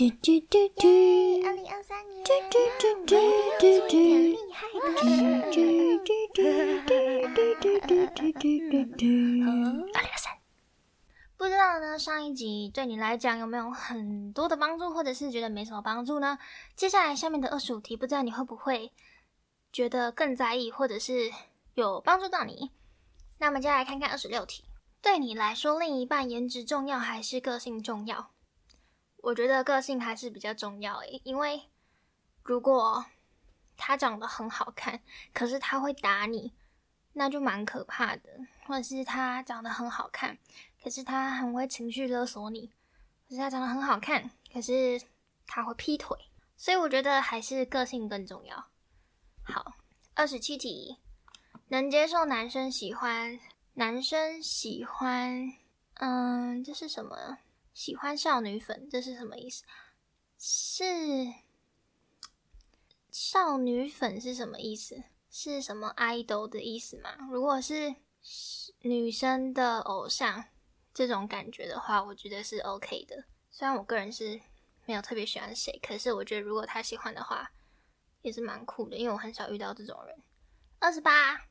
嘟嘟嘟嘟，二零二三年，嘟嘟嘟嘟嘟嘟，厉害的嘟。嘟嘟嘟嘟嘟嘟嘟嘟嘟。二零二三，不知道呢，上一集对你来讲有没有很多的帮助，或者是觉得没什么帮助呢？接下来下面的二十五题，不知道你会不会觉得更在意，或者是有帮助到你？那我们接下来看看二十六题，对你来说，另一半颜值重要还是个性重要？我觉得个性还是比较重要诶，因为如果他长得很好看，可是他会打你，那就蛮可怕的；或者是他长得很好看，可是他很会情绪勒索你；可是他长得很好看，可是他会劈腿。所以我觉得还是个性更重要。好，二十七题，能接受男生喜欢男生喜欢，嗯，这是什么？喜欢少女粉，这是什么意思？是少女粉是什么意思？是什么 idol 的意思吗？如果是女生的偶像这种感觉的话，我觉得是 OK 的。虽然我个人是没有特别喜欢谁，可是我觉得如果他喜欢的话，也是蛮酷的，因为我很少遇到这种人。二十八，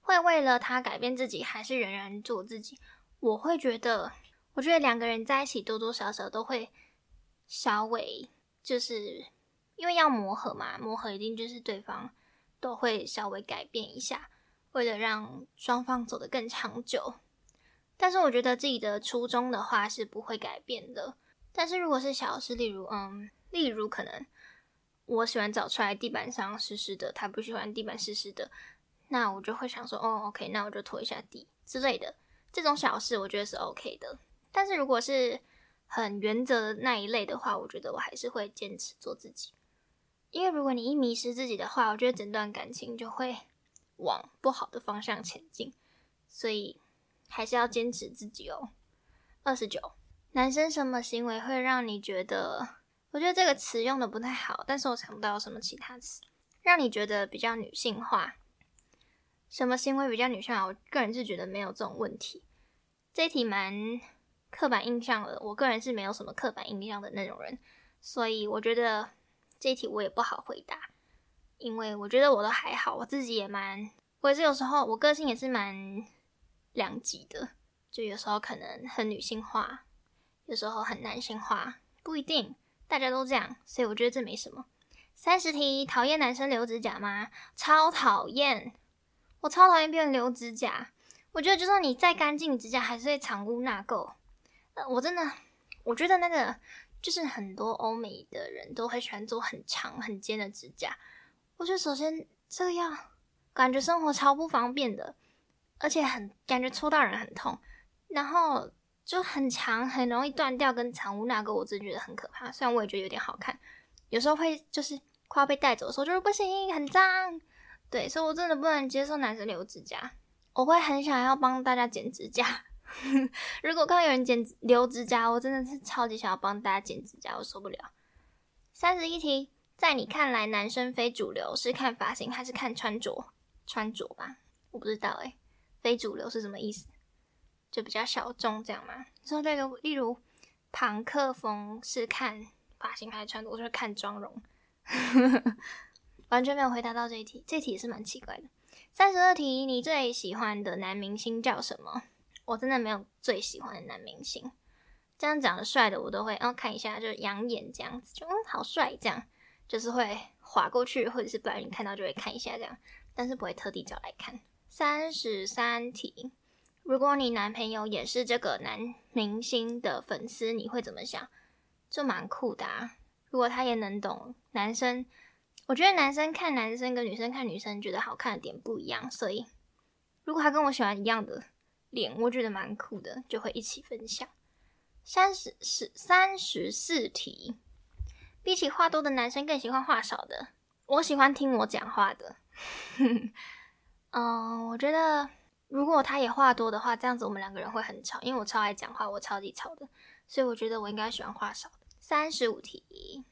会为了他改变自己，还是仍然做自己？我会觉得。我觉得两个人在一起多多少少都会稍微，就是因为要磨合嘛，磨合一定就是对方都会稍微改变一下，为了让双方走得更长久。但是我觉得自己的初衷的话是不会改变的。但是如果是小事，例如嗯，例如可能我喜欢找出来地板上湿湿的，他不喜欢地板湿湿的，那我就会想说，哦，OK，那我就拖一下地之类的。这种小事我觉得是 OK 的。但是如果是很原则的那一类的话，我觉得我还是会坚持做自己。因为如果你一迷失自己的话，我觉得整段感情就会往不好的方向前进。所以还是要坚持自己哦。二十九，男生什么行为会让你觉得？我觉得这个词用的不太好，但是我想不到有什么其他词让你觉得比较女性化。什么行为比较女性化？我个人是觉得没有这种问题。这一题蛮。刻板印象了，我个人是没有什么刻板印象的那种人，所以我觉得这一题我也不好回答，因为我觉得我都还好，我自己也蛮，我也是有时候我个性也是蛮两极的，就有时候可能很女性化，有时候很男性化，不一定，大家都这样，所以我觉得这没什么。三十题，讨厌男生留指甲吗？超讨厌，我超讨厌别人留指甲，我觉得就算你再干净，指甲还是会藏污纳垢。我真的，我觉得那个就是很多欧美的人都很喜欢做很长很尖的指甲。我觉得首先这样感觉生活超不方便的，而且很感觉戳到人很痛，然后就很长，很容易断掉，跟藏污纳垢，我真的觉得很可怕。虽然我也觉得有点好看，有时候会就是快要被带走的时候，就是不行，很脏。对，所以我真的不能接受男生留指甲，我会很想要帮大家剪指甲。如果看到有人剪留指甲，我真的是超级想要帮大家剪指甲，我受不了。三十一题，在你看来，男生非主流是看发型还是看穿着？穿着吧，我不知道诶，非主流是什么意思？就比较小众这样吗？说这个，例如朋克风是看发型还是穿着？我是看妆容，完全没有回答到这一题。这题也是蛮奇怪的。三十二题，你最喜欢的男明星叫什么？我真的没有最喜欢的男明星，这样长得帅的我都会，哦看一下，就养眼这样子，就嗯好帅，这样就是会划过去，或者是不小心看到就会看一下这样，但是不会特地找来看。三十三题，如果你男朋友也是这个男明星的粉丝，你会怎么想？就蛮酷的啊！如果他也能懂男生，我觉得男生看男生跟女生看女生觉得好看的点不一样，所以如果他跟我喜欢一样的。脸我觉得蛮酷的，就会一起分享。三十十三十四题，比起话多的男生更喜欢话少的。我喜欢听我讲话的。嗯，我觉得如果他也话多的话，这样子我们两个人会很吵，因为我超爱讲话，我超级吵的，所以我觉得我应该喜欢话少的。三十五题，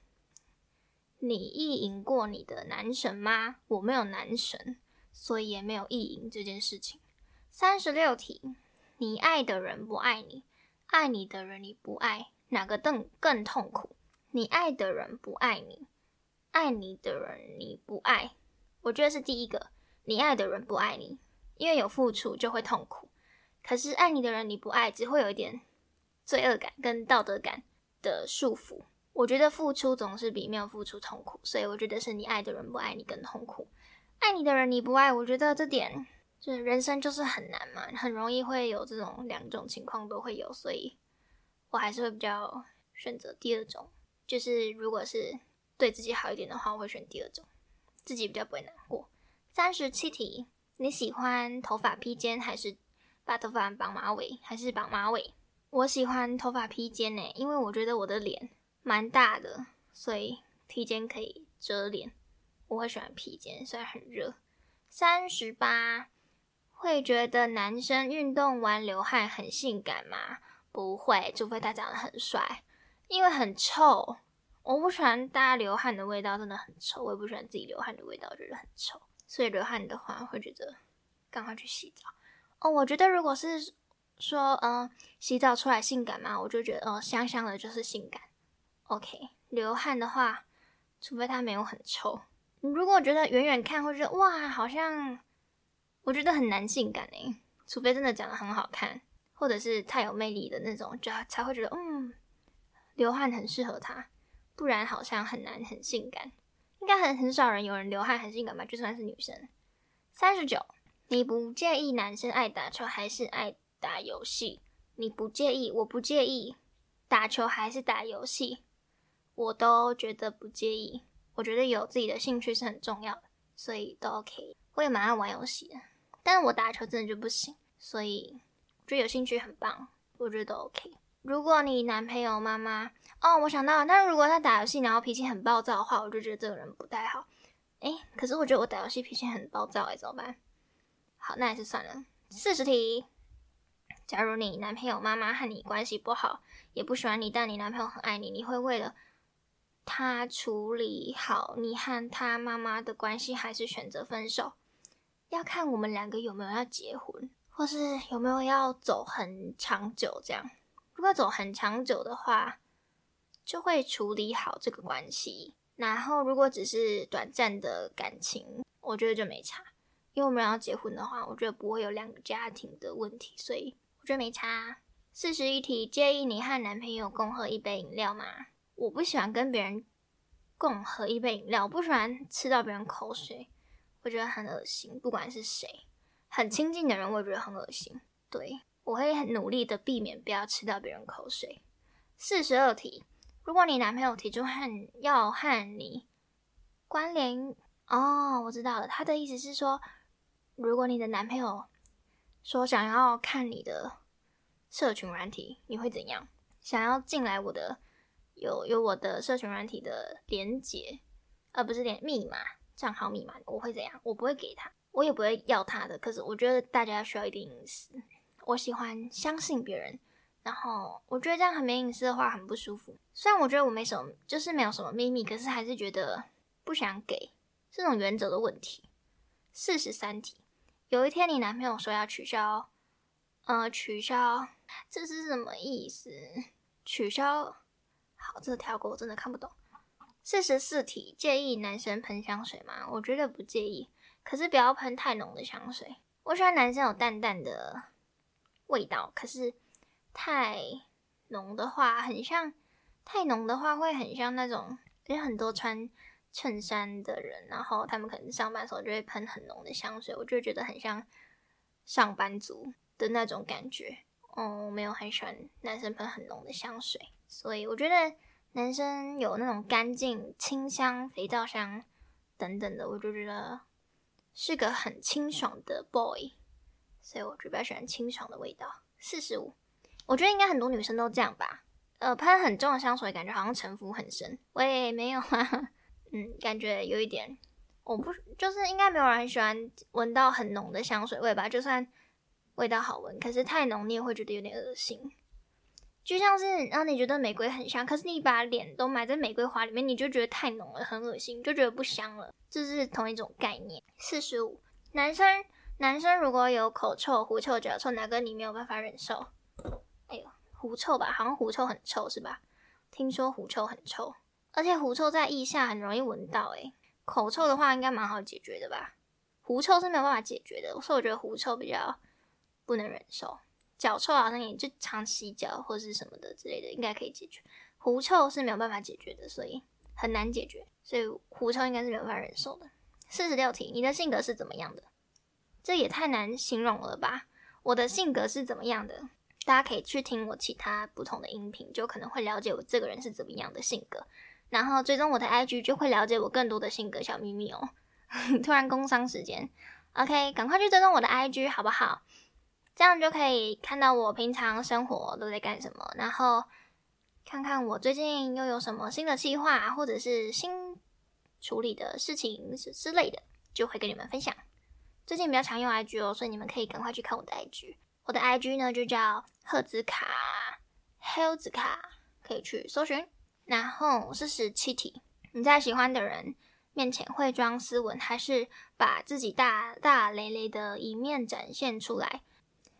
你意淫过你的男神吗？我没有男神，所以也没有意淫这件事情。三十六题，你爱的人不爱你，爱你的人你不爱，哪个更更痛苦？你爱的人不爱你，爱你的人你不爱。我觉得是第一个，你爱的人不爱你，因为有付出就会痛苦。可是爱你的人你不爱，只会有一点罪恶感跟道德感的束缚。我觉得付出总是比没有付出痛苦，所以我觉得是你爱的人不爱你更痛苦。爱你的人你不爱，我觉得这点就是人生就是很难嘛，很容易会有这种两种情况都会有，所以我还是会比较选择第二种。就是如果是对自己好一点的话，我会选第二种，自己比较不会难过。三十七题，你喜欢头发披肩还是把头发绑马尾？还是绑马尾？我喜欢头发披肩呢，因为我觉得我的脸。蛮大的，所以披肩可以遮脸。我会喜欢披肩，虽然很热。三十八，会觉得男生运动完流汗很性感吗？不会，除非他长得很帅，因为很臭。我不喜欢大家流汗的味道，真的很臭。我也不喜欢自己流汗的味道，觉得很臭。所以流汗的话，会觉得赶快去洗澡。哦，我觉得如果是说，嗯，洗澡出来性感吗？我就觉得，哦，香香的就是性感。OK，流汗的话，除非它没有很臭。如果觉得远远看会觉得哇，好像我觉得很男性感诶。除非真的长得很好看，或者是太有魅力的那种，就才会觉得嗯，流汗很适合他。不然好像很难很性感。应该很很少人有人流汗很性感吧？就算是女生。三十九，你不介意男生爱打球还是爱打游戏？你不介意，我不介意，打球还是打游戏？我都觉得不介意，我觉得有自己的兴趣是很重要的，所以都 OK。我也蛮爱玩游戏的，但我打球真的就不行，所以我觉得有兴趣很棒，我觉得 OK。如果你男朋友妈妈哦，我想到，那如果他打游戏然后脾气很暴躁的话，我就觉得这个人不太好。诶，可是我觉得我打游戏脾气很暴躁，诶，怎么办？好，那还是算了。四十题，假如你男朋友妈妈和你关系不好，也不喜欢你，但你男朋友很爱你，你会为了他处理好你和他妈妈的关系，还是选择分手？要看我们两个有没有要结婚，或是有没有要走很长久。这样，如果走很长久的话，就会处理好这个关系。然后，如果只是短暂的感情，我觉得就没差。因为我们要结婚的话，我觉得不会有两个家庭的问题，所以我觉得没差。四十一题，介意你和男朋友共喝一杯饮料吗？我不喜欢跟别人共喝一杯饮料，我不喜欢吃到别人口水，我觉得很恶心。不管是谁，很亲近的人，我也觉得很恶心。对我会很努力的避免不要吃到别人口水。四十二题，如果你男朋友提出和要和你关联，哦，我知道了，他的意思是说，如果你的男朋友说想要看你的社群软体，你会怎样？想要进来我的？有有我的社群软体的连接，而不是连密码账号密码，我会怎样？我不会给他，我也不会要他的。可是我觉得大家需要一点隐私，我喜欢相信别人。然后我觉得这样很没隐私的话很不舒服。虽然我觉得我没什么，就是没有什么秘密，可是还是觉得不想给，这种原则的问题。四十三题，有一天你男朋友说要取消，呃，取消，这是什么意思？取消。好，这个跳过，我真的看不懂。四十四题，介意男生喷香水吗？我觉得不介意，可是不要喷太浓的香水。我喜欢男生有淡淡的味道，可是太浓的话，很像太浓的话会很像那种，有很多穿衬衫的人，然后他们可能上班的时候就会喷很浓的香水，我就觉得很像上班族的那种感觉。哦，我没有很喜欢男生喷很浓的香水。所以我觉得男生有那种干净清香肥皂香等等的，我就觉得是个很清爽的 boy。所以我就比较喜欢清爽的味道。四十五，我觉得应该很多女生都这样吧。呃，喷很重的香水，感觉好像城府很深。我也没有啊，嗯，感觉有一点。我不就是应该没有人喜欢闻到很浓的香水味吧？就算味道好闻，可是太浓你也会觉得有点恶心。就像是让你觉得玫瑰很香，可是你把脸都埋在玫瑰花里面，你就觉得太浓了，很恶心，就觉得不香了。这是同一种概念。四十五，男生男生如果有口臭、狐臭、脚臭，哪个你没有办法忍受？哎呦，狐臭吧，好像狐臭很臭是吧？听说狐臭很臭，而且狐臭在腋下很容易闻到。诶，口臭的话应该蛮好解决的吧？狐臭是没有办法解决的，所以我觉得狐臭比较不能忍受。脚臭好像也就常洗脚或者是什么的之类的，应该可以解决。狐臭是没有办法解决的，所以很难解决。所以狐臭应该是没有办法忍受的。四十六题，你的性格是怎么样的？这也太难形容了吧？我的性格是怎么样的？大家可以去听我其他不同的音频，就可能会了解我这个人是怎么样的性格。然后追踪我的 IG，就会了解我更多的性格小秘密哦。突然工伤时间，OK，赶快去追踪我的 IG 好不好？这样就可以看到我平常生活都在干什么，然后看看我最近又有什么新的计划，或者是新处理的事情之类的，就会跟你们分享。最近比较常用 IG 哦，所以你们可以赶快去看我的 IG。我的 IG 呢就叫赫兹卡、赫兹卡，可以去搜寻。然后是十七题，你在喜欢的人面前会装斯文，还是把自己大大咧咧的一面展现出来？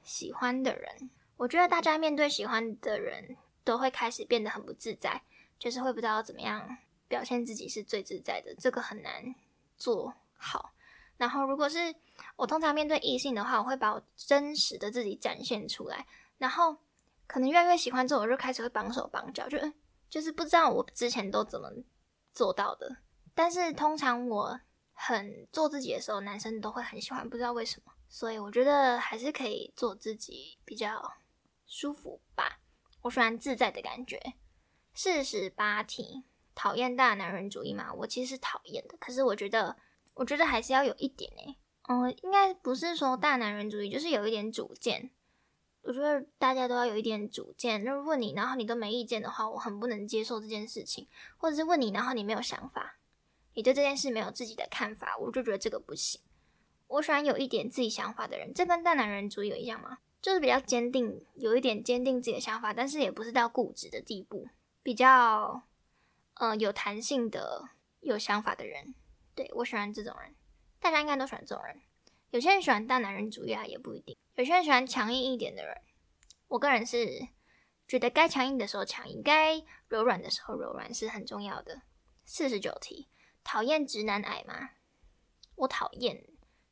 喜欢的人，我觉得大家面对喜欢的人都会开始变得很不自在，就是会不知道怎么样表现自己是最自在的，这个很难做好。然后，如果是我通常面对异性的话，我会把我真实的自己展现出来。然后，可能越来越喜欢之后，我就开始会绑手绑脚，就就是不知道我之前都怎么做到的。但是通常我很做自己的时候，男生都会很喜欢，不知道为什么。所以我觉得还是可以做自己比较舒服吧。我喜欢自在的感觉。四十八题，讨厌大男人主义吗？我其实讨厌的，可是我觉得。我觉得还是要有一点诶，嗯，应该不是说大男人主义，就是有一点主见。我觉得大家都要有一点主见。那问你，然后你都没意见的话，我很不能接受这件事情。或者是问你，然后你没有想法，你对这件事没有自己的看法，我就觉得这个不行。我喜欢有一点自己想法的人，这跟大男人主义有一样吗？就是比较坚定，有一点坚定自己的想法，但是也不是到固执的地步，比较呃有弹性的有想法的人。对我喜欢这种人，大家应该都喜欢这种人。有些人喜欢大男人主义啊，也不一定。有些人喜欢强硬一点的人。我个人是觉得该强硬的时候强硬，该柔软的时候柔软是很重要的。四十九题，讨厌直男癌吗？我讨厌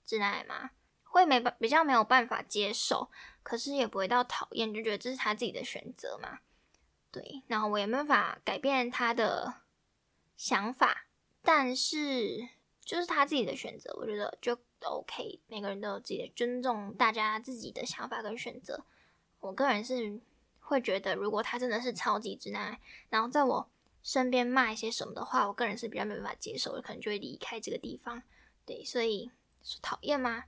直男癌吗？会没办比较没有办法接受，可是也不会到讨厌，就觉得这是他自己的选择嘛。对，然后我也没办法改变他的想法，但是。就是他自己的选择，我觉得就 OK。每个人都有自己的尊重，大家自己的想法跟选择。我个人是会觉得，如果他真的是超级直男癌，然后在我身边骂一些什么的话，我个人是比较没办法接受的，可能就会离开这个地方。对，所以讨厌吗？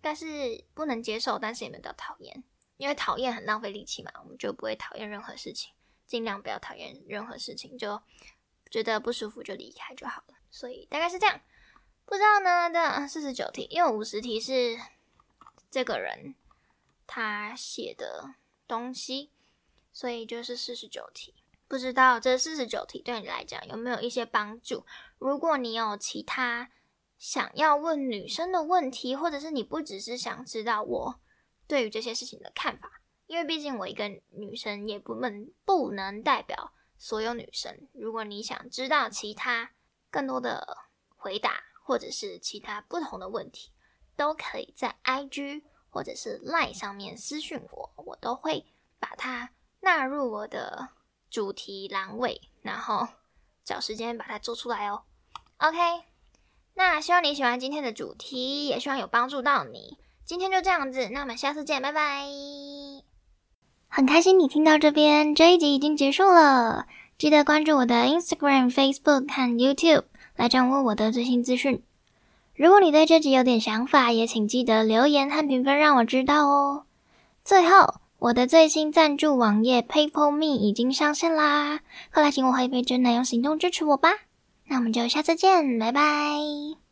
但是不能接受，但是也没有到讨厌，因为讨厌很浪费力气嘛，我们就不会讨厌任何事情，尽量不要讨厌任何事情，就觉得不舒服就离开就好了。所以大概是这样。不知道呢，的四十九题，因为五十题是这个人他写的东西，所以就是四十九题。不知道这四十九题对你来讲有没有一些帮助？如果你有其他想要问女生的问题，或者是你不只是想知道我对于这些事情的看法，因为毕竟我一个女生也不能不能代表所有女生。如果你想知道其他更多的回答。或者是其他不同的问题，都可以在 IG 或者是 Line 上面私信我，我都会把它纳入我的主题栏位，然后找时间把它做出来哦。OK，那希望你喜欢今天的主题，也希望有帮助到你。今天就这样子，那我们下次见，拜拜。很开心你听到这边，这一集已经结束了，记得关注我的 Instagram、Facebook 和 YouTube。来掌握我的最新资讯。如果你对这集有点想法，也请记得留言和评分让我知道哦。最后，我的最新赞助网页 PayPal Me 已经上线啦，快来请我喝一杯真奶，用行动支持我吧。那我们就下次见，拜拜。